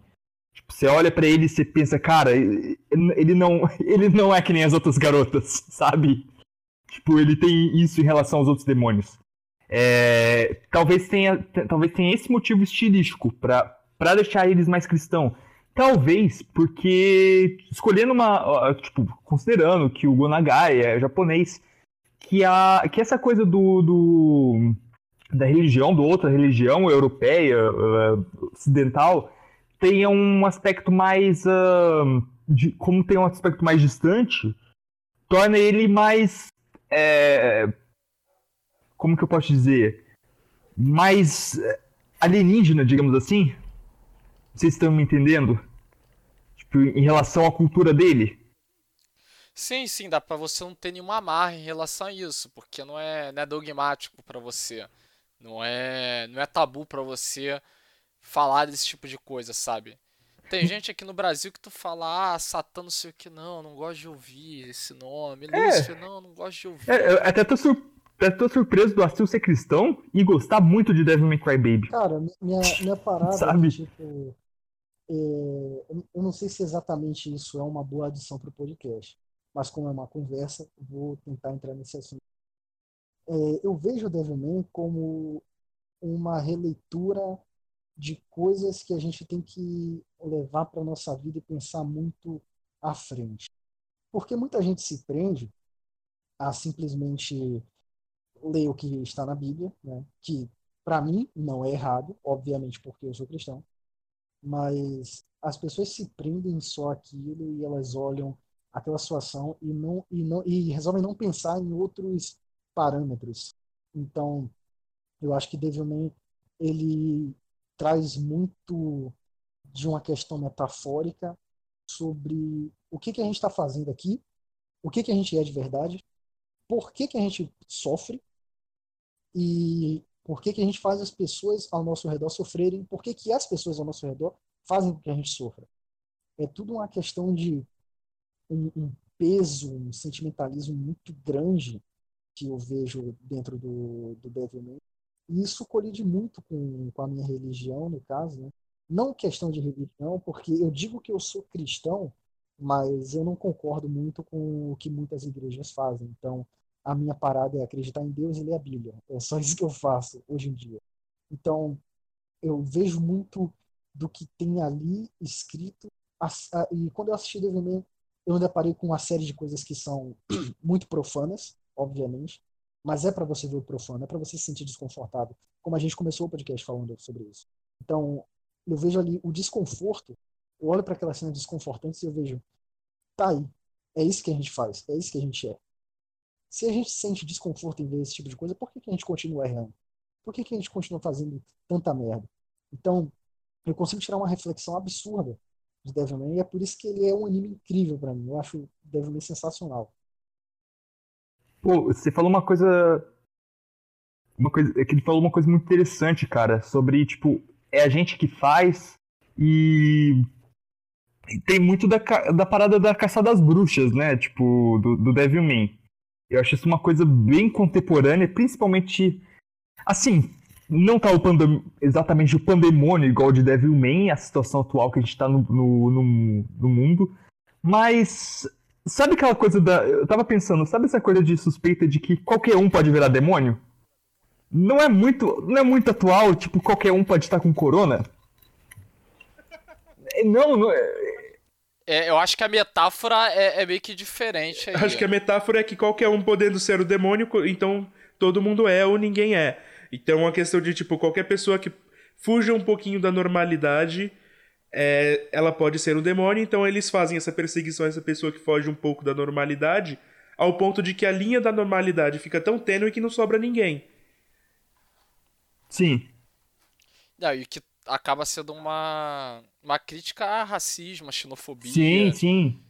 Tipo, você olha para ele e você pensa, cara, ele não, ele não é que nem as outras garotas, sabe? Tipo, ele tem isso em relação aos outros demônios. É, talvez tenha, talvez tenha esse motivo estilístico para deixar eles mais cristão. Talvez porque escolhendo uma, tipo, considerando que o Gonagai é japonês, que a que essa coisa do, do da religião, do outra religião europeia, uh, ocidental, tenha um aspecto mais. Uh, de, como tem um aspecto mais distante, torna ele mais. É, como que eu posso dizer? Mais é, alienígena, digamos assim. Vocês estão me entendendo? Tipo, em relação à cultura dele. Sim, sim, dá pra você não ter nenhuma amarra em relação a isso, porque não é, não é dogmático para você. Não é, não é tabu para você falar desse tipo de coisa, sabe? Tem gente aqui no Brasil que tu fala, ah, Satã não sei o que, não, não gosto de ouvir esse nome. É. Lúcifer, não, não gosto de ouvir. É, eu até tô, sur... até tô surpreso do Astil ser cristão e gostar muito de Devil May Cry Baby. Cara, minha, minha parada Sabe? tipo. É, eu- não sei se exatamente isso é uma boa adição para o podcast, mas como é uma conversa, vou tentar entrar nesse assunto. É, eu vejo o Devilman como uma releitura de coisas que a gente tem que levar para nossa vida e pensar muito à frente. Porque muita gente se prende a simplesmente ler o que está na Bíblia, né? que para mim não é errado, obviamente porque eu sou cristão, mas as pessoas se prendem só aquilo e elas olham aquela situação e não e não e resolvem não pensar em outros parâmetros. Então, eu acho que Devilman ele traz muito de uma questão metafórica sobre o que que a gente está fazendo aqui, o que que a gente é de verdade, por que que a gente sofre e por que que a gente faz as pessoas ao nosso redor sofrerem, por que que as pessoas ao nosso redor fazem com que a gente sofra. É tudo uma questão de um, um peso, um sentimentalismo muito grande que eu vejo dentro do, do Devilman. E isso colide muito com, com a minha religião, no caso, né? Não questão de religião, porque eu digo que eu sou cristão, mas eu não concordo muito com o que muitas igrejas fazem. Então, a minha parada é acreditar em Deus e ler a Bíblia. É só isso que eu faço hoje em dia. Então, eu vejo muito do que tem ali escrito. E quando eu assisti Devilman, eu me deparei com uma série de coisas que são muito profanas, obviamente, mas é para você ver o profano, é para você se sentir desconfortável, como a gente começou o podcast falando sobre isso. Então, eu vejo ali o desconforto, eu olho para aquelas cenas desconfortantes e eu vejo, tá aí, é isso que a gente faz, é isso que a gente é. Se a gente sente desconforto em ver esse tipo de coisa, por que, que a gente continua errando? Por que, que a gente continua fazendo tanta merda? Então, eu consigo tirar uma reflexão absurda de Devilman e é por isso que ele é um anime incrível para mim. Eu acho Devilman sensacional. Pô, você falou uma coisa. Uma coisa. é que ele falou uma coisa muito interessante, cara, sobre, tipo, é a gente que faz e. tem muito da, da parada da caçada das bruxas, né? Tipo, do, do Devilman. Eu acho isso uma coisa bem contemporânea, principalmente. Assim, não tá o pandem- exatamente o pandemônio igual de Devilman, a situação atual que a gente tá no, no, no, no mundo, mas Sabe aquela coisa da. Eu tava pensando, sabe essa coisa de suspeita de que qualquer um pode virar demônio? Não é muito. Não é muito atual, tipo, qualquer um pode estar com corona? Não, não é. É, eu acho que a metáfora é, é meio que diferente aí. Acho que a metáfora é que qualquer um podendo ser o demônio, então todo mundo é ou ninguém é. Então é uma questão de, tipo, qualquer pessoa que fuja um pouquinho da normalidade, é, ela pode ser um demônio, então eles fazem essa perseguição a essa pessoa que foge um pouco da normalidade, ao ponto de que a linha da normalidade fica tão tênue que não sobra ninguém. Sim. Não, e que acaba sendo uma, uma crítica a racismo, a xenofobia. Sim, sim.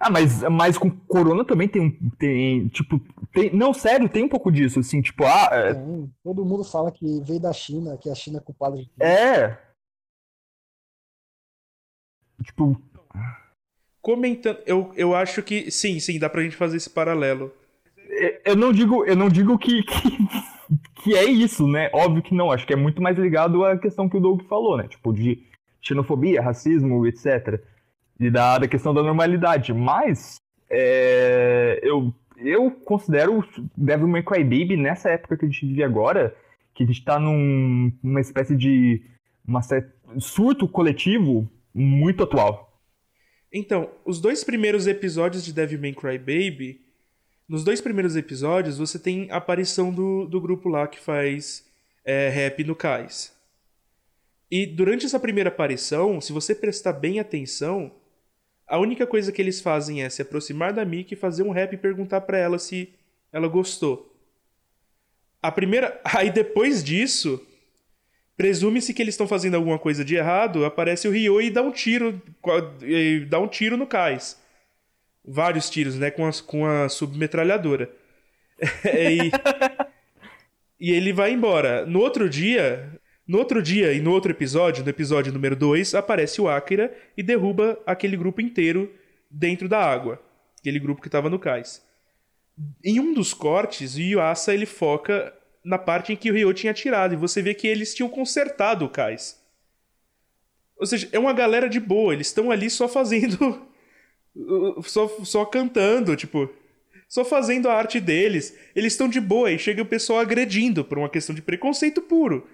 Ah, mas, mas com corona também tem um. Tem, tipo. Tem, não, sério, tem um pouco disso, assim, tipo, ah. é- Tem. Todo mundo fala que veio da China, que a China é culpada de tudo. É. Tipo, Comentando, eu, eu acho que sim, sim, dá pra gente fazer esse paralelo. eu não digo, eu não digo que, que, que é isso, né? Óbvio que não. Acho que é muito mais ligado à questão que o Doug falou, né? Tipo, de xenofobia, racismo, etc. E da, da questão da normalidade. Mas é, eu, eu considero Devil May Cry Baby nessa época que a gente vive agora, que a gente tá num, numa espécie de uma cer- surto coletivo muito atual. Então, os dois primeiros episódios de Devil May Cry Baby, nos dois primeiros episódios você tem a aparição do, do grupo lá que faz é, rap no cais. E durante essa primeira aparição, se você prestar bem atenção, a única coisa que eles fazem é se aproximar da Mickey, fazer um rap e perguntar pra ela se ela gostou. A primeira, aí depois disso, presume-se que eles estão fazendo alguma coisa de errado, aparece o Ryo e dá um tiro, dá um tiro no cais. Vários tiros, né, com a, com a submetralhadora. e, e ele vai embora. No outro dia, No outro dia e no outro episódio, no episódio número 2, aparece o Akira e derruba aquele grupo inteiro dentro da água. Aquele grupo que estava no cais. Em um dos cortes, o Yuasa ele foca na parte em que o Ryo tinha atirado e você vê que eles tinham consertado o cais. Ou seja, é uma galera de boa, eles estão ali só fazendo. só, só cantando, tipo. Só fazendo a arte deles. Eles estão de boa e chega o pessoal agredindo por uma questão de preconceito puro.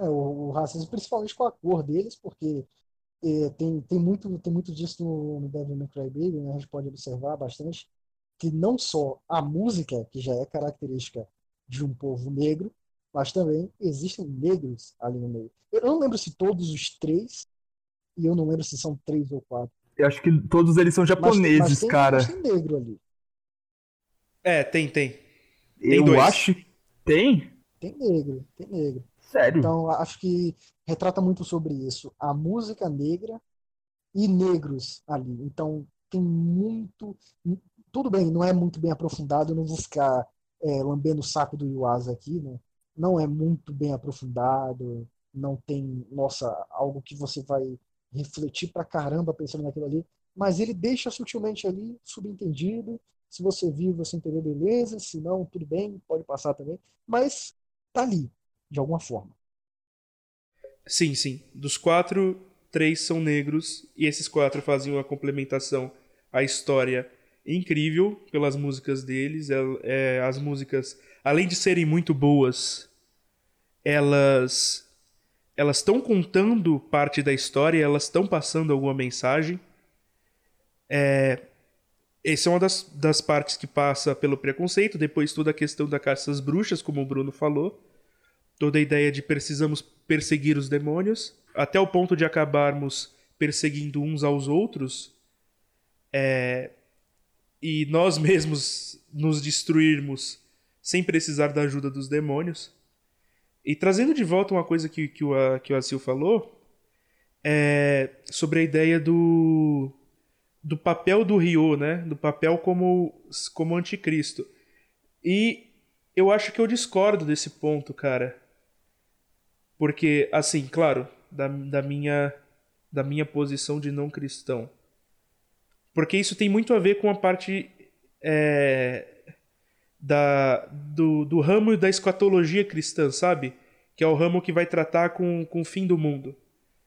É, o, o racismo, principalmente com a cor deles, porque é, tem, tem, muito, tem muito disso no, no Devil May Cry Baby, né? a gente pode observar bastante que não só a música, que já é característica de um povo negro, mas também existem negros ali no meio. Eu não lembro se todos os três, e eu não lembro se são três ou quatro. Eu acho que todos eles são japoneses, mas, mas tem, cara. Mas tem negro ali. É, tem, tem. tem eu dois. acho que tem. Tem negro, tem negro. Sério? Então, acho que retrata muito sobre isso. A música negra e negros ali. Então, tem muito. Tudo bem, não é muito bem aprofundado, eu não vou ficar é, lambendo o saco do Yuasa aqui, né? Não é muito bem aprofundado, não tem, nossa, algo que você vai refletir pra caramba pensando naquilo ali, mas ele deixa sutilmente ali, subentendido. Se você viu, você entendeu, beleza. Se não, tudo bem, pode passar também. Mas tá ali, de alguma forma. Sim, sim. Dos quatro, três são negros e esses quatro fazem uma complementação à história incrível pelas músicas deles. É, é, as músicas, além de serem muito boas, elas elas estão contando parte da história, elas estão passando alguma mensagem. É, essa é uma das, das partes que passa pelo preconceito, depois toda a questão da caça às bruxas, como o Bruno falou toda a ideia de precisamos perseguir os demônios, até o ponto de acabarmos perseguindo uns aos outros, é, e nós mesmos nos destruirmos sem precisar da ajuda dos demônios. E trazendo de volta uma coisa que, que, o, que o Asil falou, é sobre a ideia do, do papel do Ryo, né? do papel como, como anticristo. E eu acho que eu discordo desse ponto, cara. Porque, assim, claro, da, da, minha, da minha posição de não cristão. Porque isso tem muito a ver com a parte é, da, do, do ramo da escatologia cristã, sabe? Que é o ramo que vai tratar com, com o fim do mundo.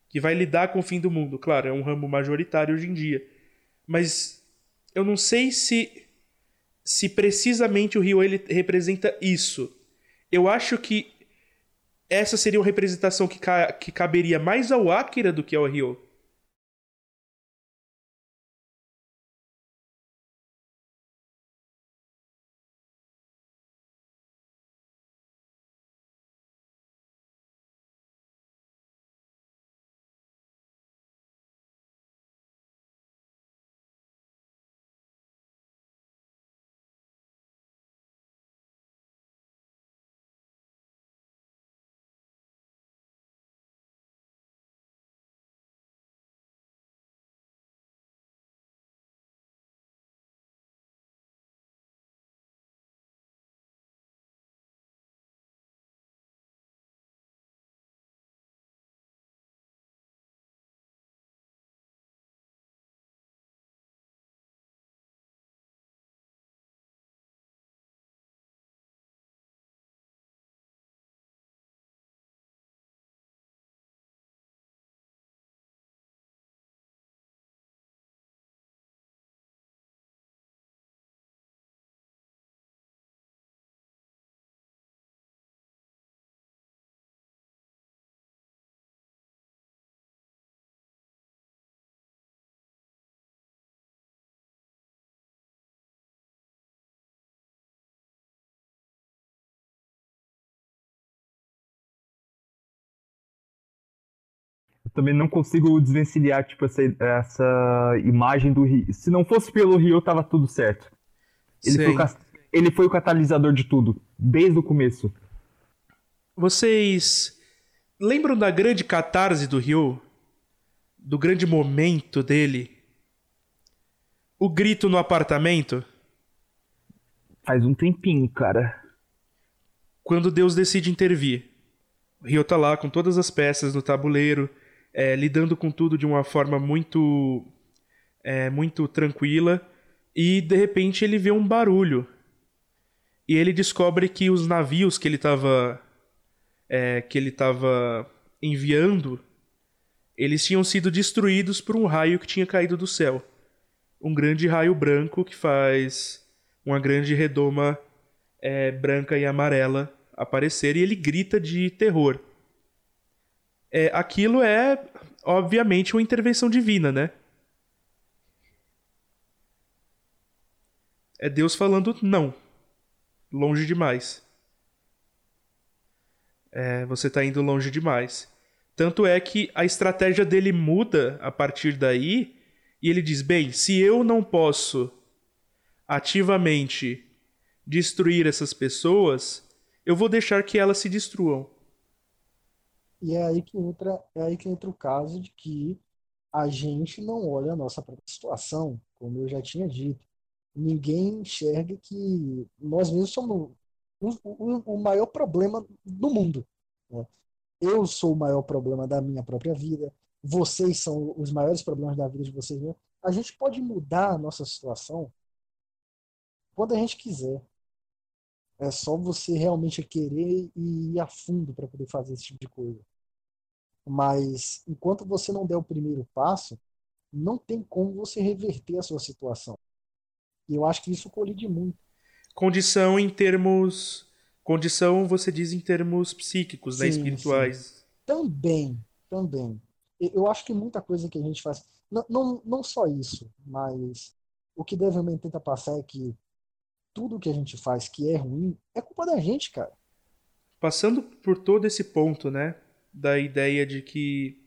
Que vai lidar com o fim do mundo. Claro, é um ramo majoritário hoje em dia. Mas eu não sei se, se precisamente o Rio ele representa isso. Eu acho que essa seria uma representação que, ca que caberia mais ao Akira do que ao Ryo. Também não consigo desvencilhar, tipo, essa, essa imagem do Rio. Se não fosse pelo Rio, tava tudo certo. Ele foi, o, ele foi o catalisador de tudo, desde o começo. Vocês lembram da grande catarse do Rio? Do grande momento dele? O grito no apartamento? Faz um tempinho, cara. Quando Deus decide intervir. Ryo tá lá com todas as peças no tabuleiro, é, lidando com tudo de uma forma muito, é, muito tranquila, e de repente ele vê um barulho. E ele descobre que os navios que ele estava é, que ele estava enviando, eles tinham sido destruídos por um raio que tinha caído do céu. Um grande raio branco que faz uma grande redoma é, branca e amarela aparecer e ele grita de terror. É, aquilo é, obviamente, uma intervenção divina, né? É Deus falando não. Longe demais. É, você está indo longe demais. Tanto é que a estratégia dele muda a partir daí e ele diz: bem, se eu não posso ativamente destruir essas pessoas, eu vou deixar que elas se destruam. E é aí que entra, é aí que entra o caso de que a gente não olha a nossa própria situação, como eu já tinha dito. Ninguém enxerga que nós mesmos somos o, o, o maior problema do mundo. Né? Eu sou o maior problema da minha própria vida. Vocês são os maiores problemas da vida de vocês. Né? A gente pode mudar a nossa situação quando a gente quiser. É só você realmente querer e ir a fundo para poder fazer esse tipo de coisa. Mas enquanto você não der o primeiro passo, não tem como você reverter a sua situação. E eu acho que isso colide muito. Condição em termos. Condição, você diz em termos psíquicos, né? Espirituais. Sim. Também, também. Eu acho que muita coisa que a gente faz. Não, não, não só isso, mas o que Devilman tenta passar é que tudo que a gente faz que é ruim é culpa da gente, cara. Passando por todo esse ponto, né? Da ideia de que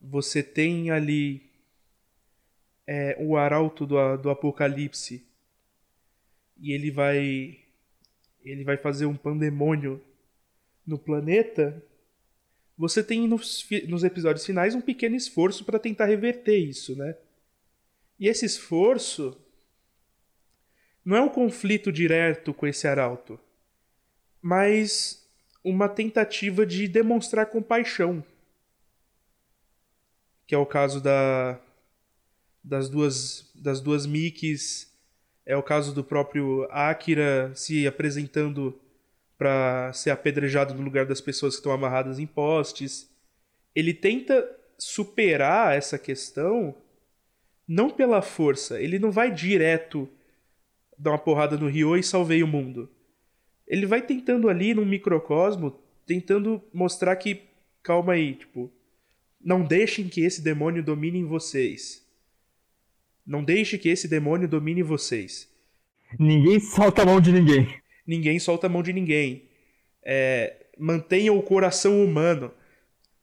você tem ali é, o arauto do, do apocalipse e ele vai ele vai fazer um pandemônio no planeta você tem nos, nos episódios finais um pequeno esforço para tentar reverter isso né e esse esforço não é um conflito direto com esse arauto, mas uma tentativa de demonstrar compaixão. Que é o caso da, das duas das duas Mickeys, é o caso do próprio Akira se apresentando para ser apedrejado no lugar das pessoas que estão amarradas em postes. Ele tenta superar essa questão não pela força, ele não vai direto dar uma porrada no Ryo e salvei o mundo. Ele vai tentando ali num microcosmo, tentando mostrar que calma aí, tipo, não deixem que esse demônio domine vocês. Não deixe que esse demônio domine vocês. Ninguém solta a mão de ninguém. Ninguém solta a mão de ninguém. É, mantenha o coração humano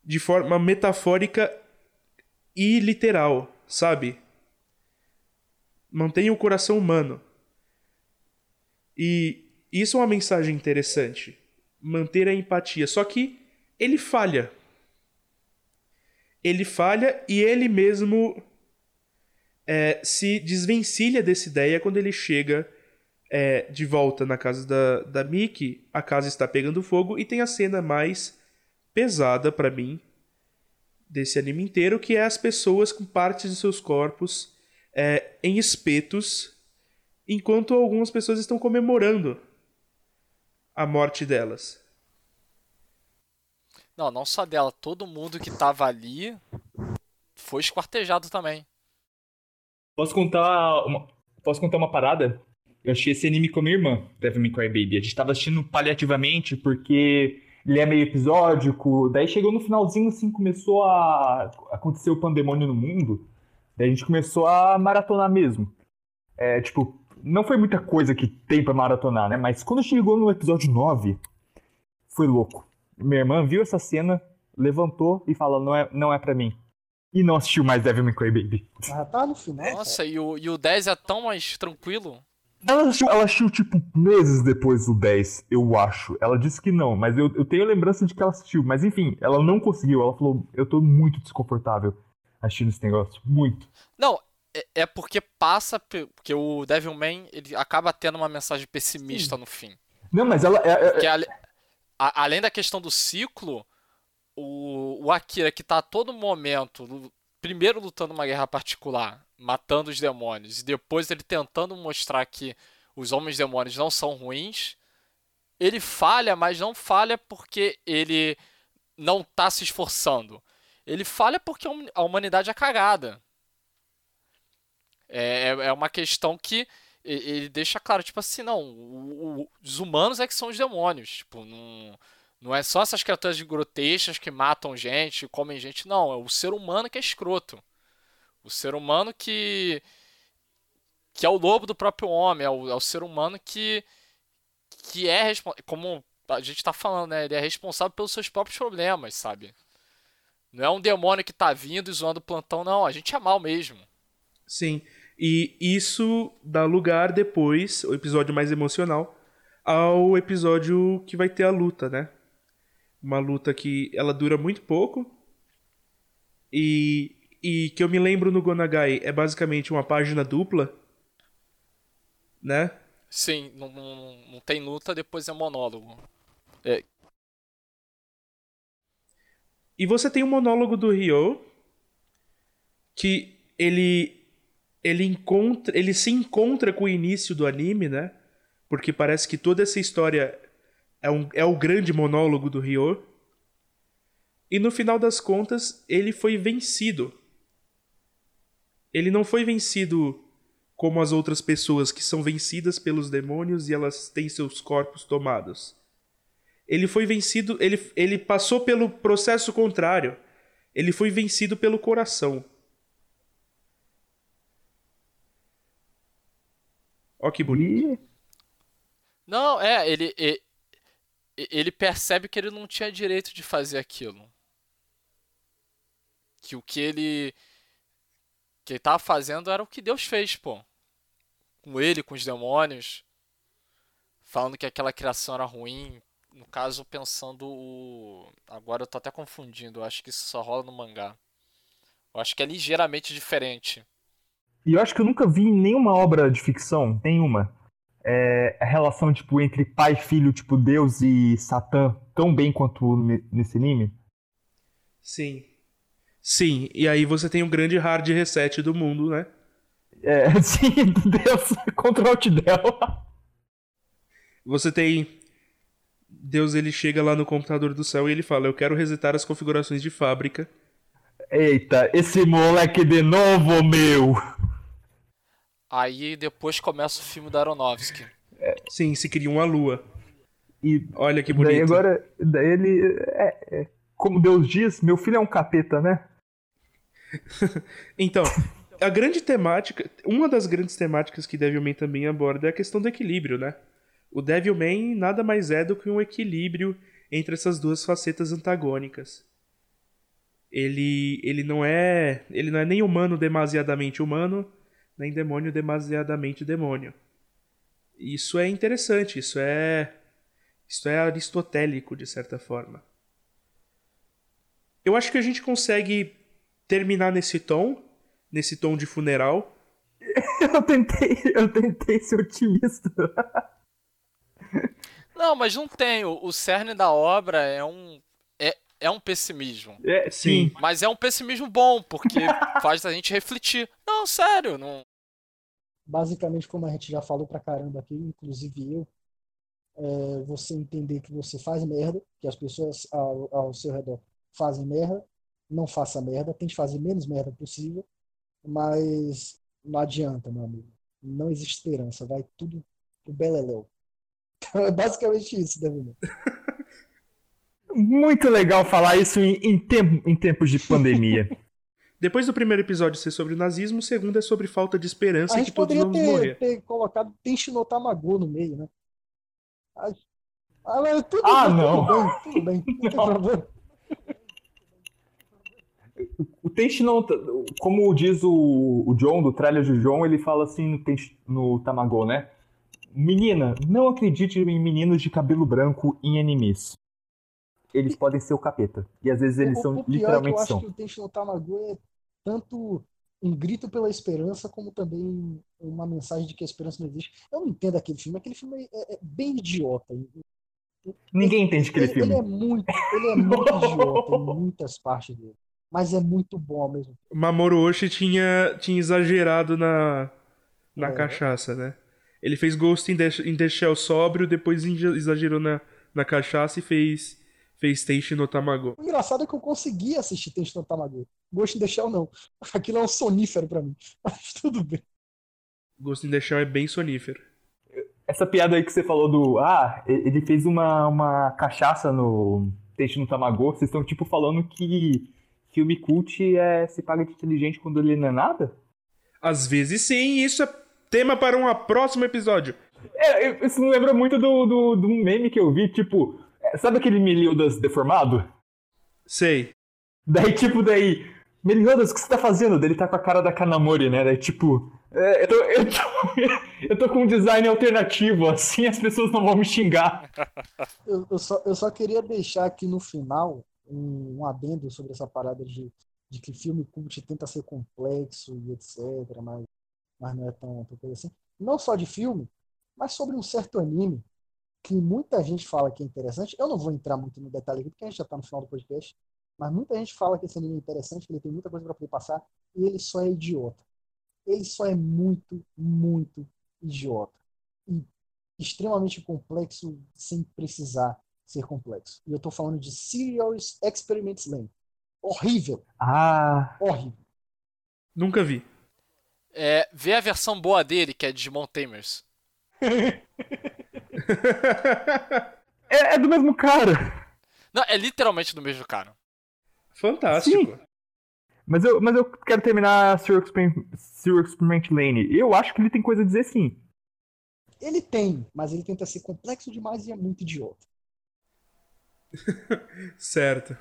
de forma metafórica e literal, sabe? Mantenha o coração humano. E isso é uma mensagem interessante. Manter a empatia. Só que ele falha. Ele falha e ele mesmo é, se desvencilha dessa ideia quando ele chega é, de volta na casa da, da Mickey. A casa está pegando fogo e tem a cena mais pesada para mim desse anime inteiro, que é as pessoas com partes de seus corpos é, em espetos enquanto algumas pessoas estão comemorando a morte delas. Não, não só dela, todo mundo que tava ali foi esquartejado também. Posso contar uma, posso contar uma parada? Eu achei esse anime com a minha irmã, Devil May Cry Baby. A gente tava assistindo paliativamente porque ele é meio episódico. Daí chegou no finalzinho, assim, começou a acontecer o pandemônio no mundo. Daí a gente começou a maratonar mesmo. É, tipo, não foi muita coisa que tem pra maratonar, né? Mas quando chegou no episódio 9, foi louco. Minha irmã viu essa cena, levantou e falou: não é, não é pra mim. E não assistiu mais Devil May Cry Baby. Ah, tá no final. Nossa, e o, e o 10 é tão mais tranquilo? Ela assistiu, ela assistiu, tipo, meses depois do 10, eu acho. Ela disse que não, mas eu, eu tenho lembrança de que ela assistiu. Mas enfim, ela não conseguiu. Ela falou: eu tô muito desconfortável assistindo esse negócio. Muito. Não, é, é porque passa. Porque o Devilman ele acaba tendo uma mensagem pessimista Sim. no fim. Não, mas ela. É, é... a, a, além da questão do ciclo, o, o Akira que tá a todo momento, primeiro lutando uma guerra particular, matando os demônios, e depois ele tentando mostrar que os homens demônios não são ruins, ele falha, mas não falha porque ele não tá se esforçando. Ele falha porque a humanidade é cagada. É, é, é uma questão que ele deixa claro, tipo assim, não, o, o, os humanos é que são os demônios. Tipo, não, não é só essas criaturas grotescas que matam gente, comem gente, não. É o ser humano que é escroto. O ser humano que. que é o lobo do próprio homem, é o, é o ser humano que. que é como a gente está falando, né? Ele é responsável pelos seus próprios problemas, sabe? Não é um demônio que tá vindo e zoando o plantão, não. A gente é mal mesmo. Sim. E isso dá lugar depois, o episódio mais emocional, ao episódio que vai ter a luta, né? Uma luta que ela dura muito pouco e, e que eu me lembro no Gonagai é basicamente uma página dupla, né? Sim, não, não, não tem luta, depois é monólogo. É. E você tem um monólogo do Ryo que ele ele encontra, ele se encontra com o início do anime, né? Porque parece que toda essa história é, um, é o grande monólogo do Ryo. E no final das contas, ele foi vencido. Ele não foi vencido como as outras pessoas que são vencidas pelos demônios e elas têm seus corpos tomados. Ele foi vencido, ele, ele passou pelo processo contrário. Ele foi vencido pelo coração. Ó que bonito. Não, é, ele, ele, ele percebe que ele não tinha direito de fazer aquilo. Que o que ele que ele tava fazendo era o que Deus fez, pô. Com ele, com os demônios. Falando que aquela criação era ruim. No caso, pensando o. Agora eu tô até confundindo. Eu acho que isso só rola no mangá. Eu acho que é ligeiramente diferente. E eu acho que eu nunca vi nenhuma obra de ficção, nenhuma, é, a relação tipo entre pai e filho, tipo Deus e Satã, tão bem quanto nesse anime. Sim. Sim, e aí você tem um grande hard reset do mundo, né? É, sim, Deus, contra o del. Você tem Deus ele chega lá no computador do céu e ele fala: "Eu quero resetar as configurações de fábrica". Eita, esse moleque de novo, meu. Aí depois começa o filme da Aronofsky. É, sim, se cria uma lua. E olha que bonito. Daí agora, daí ele. É, é, como Deus diz, meu filho é um capeta, né? então, a grande temática. Uma das grandes temáticas que Devilman também aborda é a questão do equilíbrio, né? O Devilman nada mais é do que um equilíbrio entre essas duas facetas antagônicas. Ele, ele não é ele não é nem humano demasiadamente humano, nem demônio demasiadamente demônio. Isso é interessante, isso é isso é aristotélico de certa forma. Eu acho que a gente consegue terminar nesse tom, nesse tom de funeral. eu tentei, eu tentei ser otimista. Não, mas não tem. O, o cerne da obra é um é, é um pessimismo. É, sim. Mas é um pessimismo bom, porque faz a gente refletir. Não, sério, não. Basicamente, como a gente já falou pra caramba aqui, inclusive eu, é você entender que você faz merda, que as pessoas ao, ao seu redor fazem merda, não faça merda, tente fazer menos merda possível, mas não adianta, meu amigo. Não existe esperança, vai tudo pro beleléu. é basicamente isso, David. Muito legal falar isso em, em, tempo, em tempos de pandemia. Depois do primeiro episódio ser sobre o nazismo, o segundo é sobre falta de esperança e que todos vamos ter, morrer. ter colocado Tenshi no Tamago no meio, né? Ah, tudo ah bem, não. Tudo bem, tudo bem. Não problema. O. Como diz o, o John, do trailer de John, ele fala assim no, Tenshi, no Tamago, né? Menina, não acredite em meninos de cabelo branco em animes. Eles podem ser o capeta. E às vezes eles o, são o pior literalmente é que eu são. acho que o Tenshi no Tamago é tanto um grito pela esperança, como também uma mensagem de que a esperança não existe. Eu não entendo aquele filme, aquele filme é, é bem idiota. Ninguém entende aquele ele, filme. Ele é muito, ele é muito idiota em muitas partes dele. Mas é muito bom mesmo. Mamoru Oshii tinha, tinha exagerado na, na É. cachaça, né? Ele fez Ghost in the, in the Shell sóbrio, depois exagerou na, na cachaça e fez, fez Teishi no Tamago. O engraçado é que eu consegui assistir Tenshin no Tamago. Ghost in the Shell não. Aquilo é um sonífero pra mim. Mas tudo bem. Ghost in the Shell é bem sonífero. Essa piada aí que você falou do. Ah, ele fez uma, uma cachaça no Teixe no Tamagô. Vocês estão tipo falando que filme cult é se paga de inteligente quando ele não é nada? Às vezes sim, isso é tema para um próximo episódio. É, isso me lembra muito do, do, do meme que eu vi, tipo. É, Sabe aquele Meliodas deformado? Sei. Daí, tipo, daí. Meliodas, o que você tá fazendo? Daí ele tá com a cara da Kanamori, né? Daí, tipo. é, eu, tô, eu, tô, eu tô com um design alternativo, assim as pessoas não vão me xingar. Eu, eu só, eu só queria deixar aqui no final um, um adendo sobre essa parada de, de que filme cult tenta ser complexo e etc, mas, mas não é tão, tão coisa assim. Não só de filme, mas sobre um certo anime que muita gente fala que é interessante. Eu não vou entrar muito no detalhe aqui, porque a gente já tá no final do podcast, mas muita gente fala que esse anime é interessante, que ele tem muita coisa para poder passar, e ele só é idiota. Ele só é muito, muito idiota. E extremamente complexo sem precisar ser complexo. E eu tô falando de Serious Experiments Lane. Horrível, Ah. horrível. Nunca vi. É, vê a versão boa dele, que é Digimon Tamers. É, é do mesmo cara. Não, é literalmente do mesmo cara. Fantástico. Mas eu, mas eu quero terminar Serial Experiment, Experiment Lane. Eu acho que ele tem coisa a dizer sim. Ele tem, mas ele tenta ser complexo demais e é muito idiota. Certo.